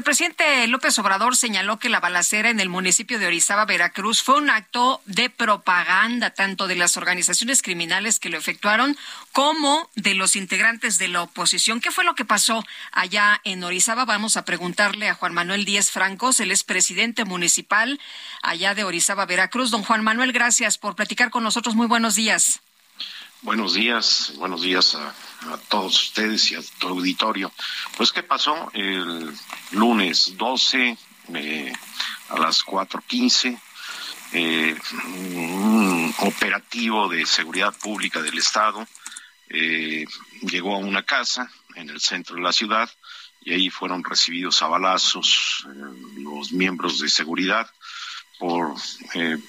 El presidente López Obrador señaló que la balacera en el municipio de Orizaba, Veracruz, fue un acto de propaganda tanto de las organizaciones criminales que lo efectuaron como de los integrantes de la oposición. ¿Qué fue lo que pasó allá en Orizaba? Vamos a preguntarle a Juan Manuel Díez Francos, el expresidente municipal allá de Orizaba, Veracruz. Don Juan Manuel, gracias por platicar con nosotros. Muy buenos días. Buenos días, buenos días a, todos ustedes y a tu auditorio. Pues, ¿qué pasó? El lunes 12 eh, a las 4.15, eh, un operativo de seguridad pública del Estado eh, llegó a una casa en el centro de la ciudad y ahí fueron recibidos a balazos eh, los miembros de seguridad por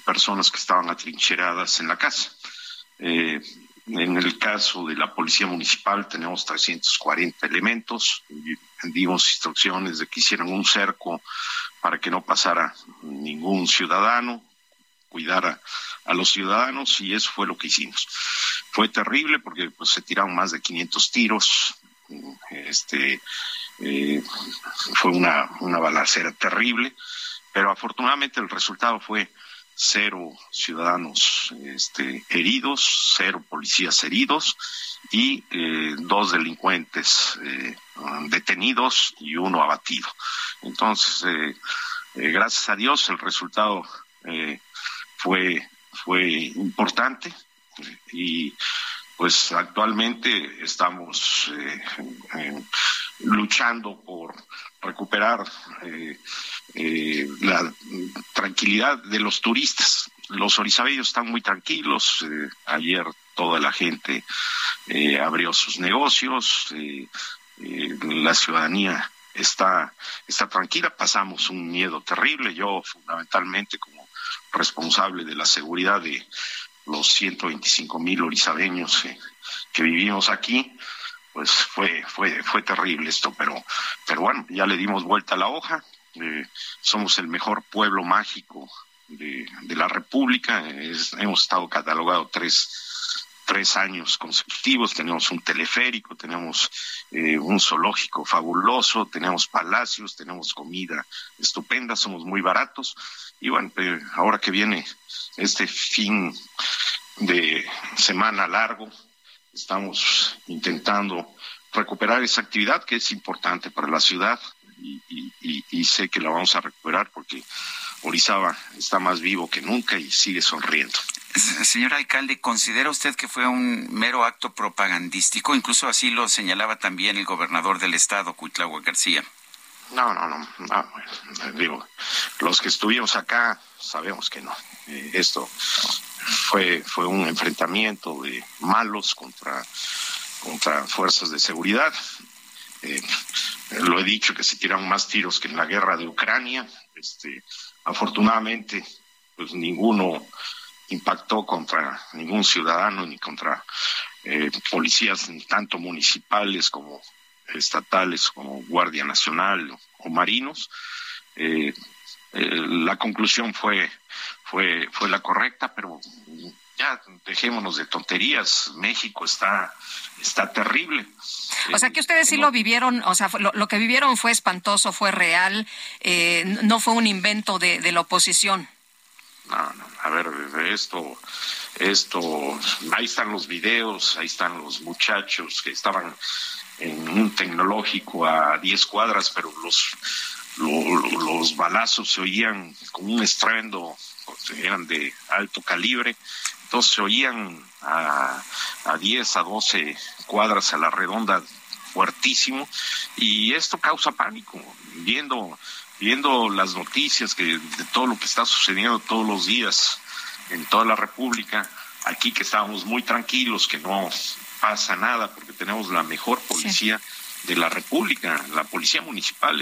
personas que estaban atrincheradas en la casa. En el caso de la Policía Municipal tenemos 340 elementos. Dimos instrucciones de que hicieran un cerco para que no pasara ningún ciudadano, cuidara a los ciudadanos y eso fue lo que hicimos. Fue terrible porque pues, se tiraron más de 500 tiros. Este, eh, fue una, una balacera terrible, pero afortunadamente el resultado fue cero ciudadanos este, heridos, cero policías heridos y eh, dos delincuentes eh, detenidos y uno abatido. Entonces, eh, gracias a Dios, el resultado fue, fue importante y pues actualmente estamos luchando por recuperar eh, la tranquilidad de los turistas. Los orizabellos están muy tranquilos. Eh, ayer toda la gente eh, abrió sus negocios. la ciudadanía está, está tranquila. Pasamos un miedo terrible. Yo, fundamentalmente, como responsable de la seguridad de los 125 mil orizabeños que vivimos aquí, pues fue, fue, fue terrible esto, pero, pero bueno, ya le dimos vuelta a la hoja, eh, somos el mejor pueblo mágico de, la República. hemos estado catalogados tres, tres años consecutivos. Tenemos un teleférico, tenemos eh, un zoológico fabuloso, tenemos palacios, tenemos comida estupenda, somos muy baratos. Y bueno, ahora que viene este fin de semana largo, estamos intentando recuperar esa actividad que es importante para la ciudad y, sé que la vamos a recuperar porque Orizaba está más vivo que nunca y sigue sonriendo. Señor alcalde, ¿considera usted que fue un mero acto propagandístico? Incluso así lo señalaba también el gobernador del estado, Cuitlagua García. No, no, no, no digo, los que estuvimos acá sabemos que no. Eh, esto fue, fue un enfrentamiento de malos contra, contra fuerzas de seguridad. Eh, lo he dicho que se tiran más tiros que en la guerra de Ucrania. Este, afortunadamente, pues ninguno impactó contra ningún ciudadano ni contra eh, policías tanto municipales como estatales como Guardia Nacional o, marinos. Eh, la conclusión fue fue fue la correcta, pero ya dejémonos de tonterías. México está, está terrible. O sea que ustedes sí lo vivieron, o sea, lo, que vivieron fue espantoso, fue real, eh, no fue un invento de, de la oposición. No, no, a ver, esto, esto, ahí están los videos, ahí están los muchachos que estaban en un tecnológico a 10 cuadras, pero los, los balazos se oían con un estruendo, eran de alto calibre, entonces se oían a, a 10, a 12 cuadras a la redonda fuertísimo y esto causa pánico. Viendo, viendo las noticias que de todo lo que está sucediendo todos los días en toda la República, aquí que estábamos muy tranquilos, que no pasa nada porque tenemos la mejor policía, de la República. La Policía Municipal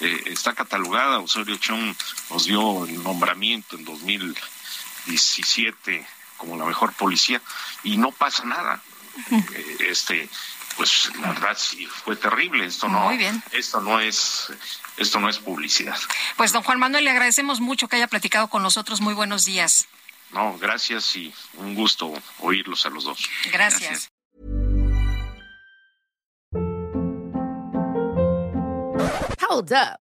eh, está catalogada, Osorio Chong nos dio el nombramiento en 2017 como la mejor policía y no pasa nada. Eh, este, pues la verdad sí fue terrible. Esto no, Muy bien. esto no es, esto no es publicidad. Pues don Juan Manuel, le agradecemos mucho que haya platicado con nosotros. Muy buenos días. No, gracias y un gusto oírlos a los dos. Gracias. Hold up.